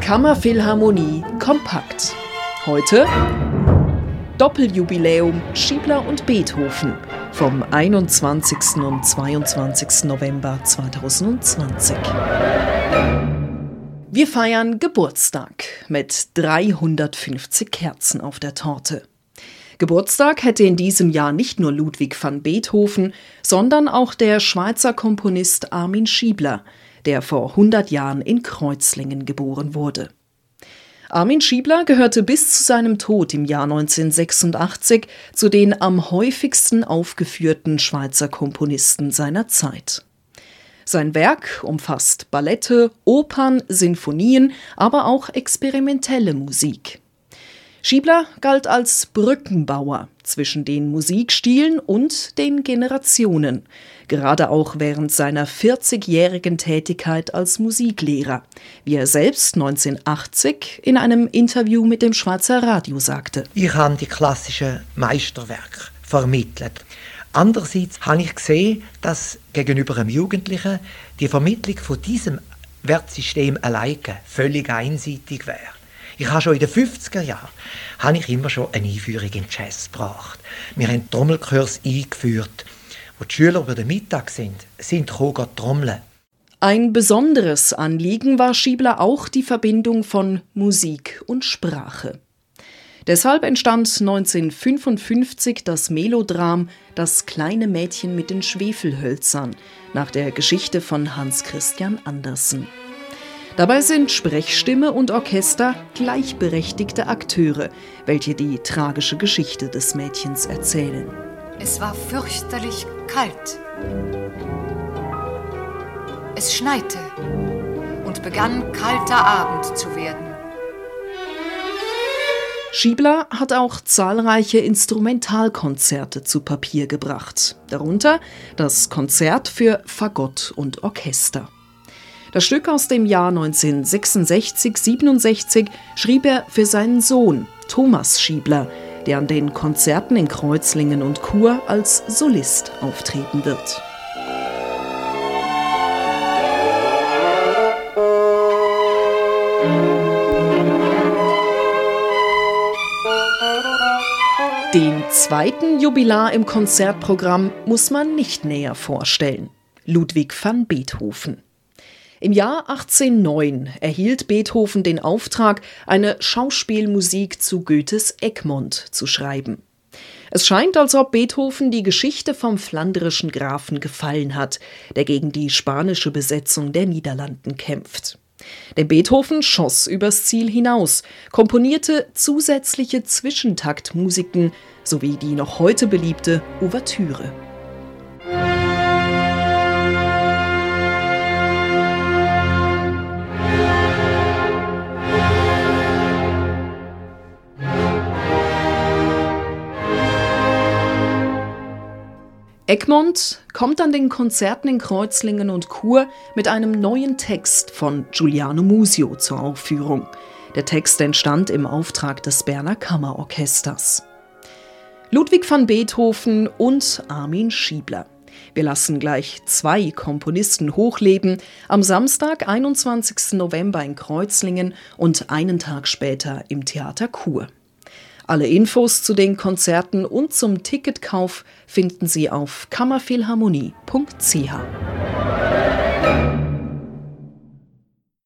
Kammerphilharmonie kompakt. Heute Doppeljubiläum Schiebler und Beethoven vom 21. und 22. November 2020. Wir feiern Geburtstag mit 350 Kerzen auf der Torte. Geburtstag hätte in diesem Jahr nicht nur Ludwig van Beethoven, sondern auch der Schweizer Komponist Armin Schiebler, der vor 100 Jahren in Kreuzlingen geboren wurde. Armin Schiebler gehörte bis zu seinem Tod im Jahr 1986 zu den am häufigsten aufgeführten Schweizer Komponisten seiner Zeit. Sein Werk umfasst Ballette, Opern, Sinfonien, aber auch experimentelle Musik. Schiebler galt als Brückenbauer zwischen den Musikstilen und den Generationen, gerade auch während seiner 40-jährigen Tätigkeit als Musiklehrer, wie er selbst 1980 in einem Interview mit dem Schweizer Radio sagte. Ich habe die klassischen Meisterwerke vermittelt. Andererseits habe ich gesehen, dass gegenüber einem Jugendlichen die Vermittlung von diesem Wertsystem alleine völlig einseitig wäre. Ich habe schon in den 50er Jahren habe ich immer schon eine Einführung in Jazz gebracht. Wir haben Trommelkurs eingeführt. Wo die Schüler über den Mittag sind, sind gekommen, trommeln. Ein besonderes Anliegen war Schiebler auch die Verbindung von Musik und Sprache. Deshalb entstand 1955 das Melodram Das kleine Mädchen mit den Schwefelhölzern nach der Geschichte von Hans Christian Andersen. Dabei sind Sprechstimme und Orchester gleichberechtigte Akteure, welche die tragische Geschichte des Mädchens erzählen. Es war fürchterlich kalt. Es schneite und begann kalter Abend zu werden. Schiebler hat auch zahlreiche Instrumentalkonzerte zu Papier gebracht, darunter das Konzert für Fagott und Orchester. Das Stück aus dem Jahr 1966-67 schrieb er für seinen Sohn Thomas Schiebler, der an den Konzerten in Kreuzlingen und Chur als Solist auftreten wird. Den zweiten Jubilar im Konzertprogramm muss man nicht näher vorstellen. Ludwig van Beethoven. Im Jahr 1809 erhielt Beethoven den Auftrag, eine Schauspielmusik zu Goethes Egmont zu schreiben. Es scheint, als ob Beethoven die Geschichte vom flanderischen Grafen gefallen hat, der gegen die spanische Besetzung der Niederlanden kämpft. Denn Beethoven schoss übers Ziel hinaus, komponierte zusätzliche Zwischentaktmusiken sowie die noch heute beliebte Ouvertüre. Egmont kommt an den Konzerten in Kreuzlingen und Chur mit einem neuen Text von Giuliano Musio zur Aufführung. Der Text entstand im Auftrag des Berner Kammerorchesters. Ludwig van Beethoven und Armin Schiebler. Wir lassen gleich zwei Komponisten hochleben, am Samstag, 21. November in Kreuzlingen und einen Tag später im Theater Chur. Alle Infos zu den Konzerten und zum Ticketkauf finden Sie auf kammerphilharmonie.ch.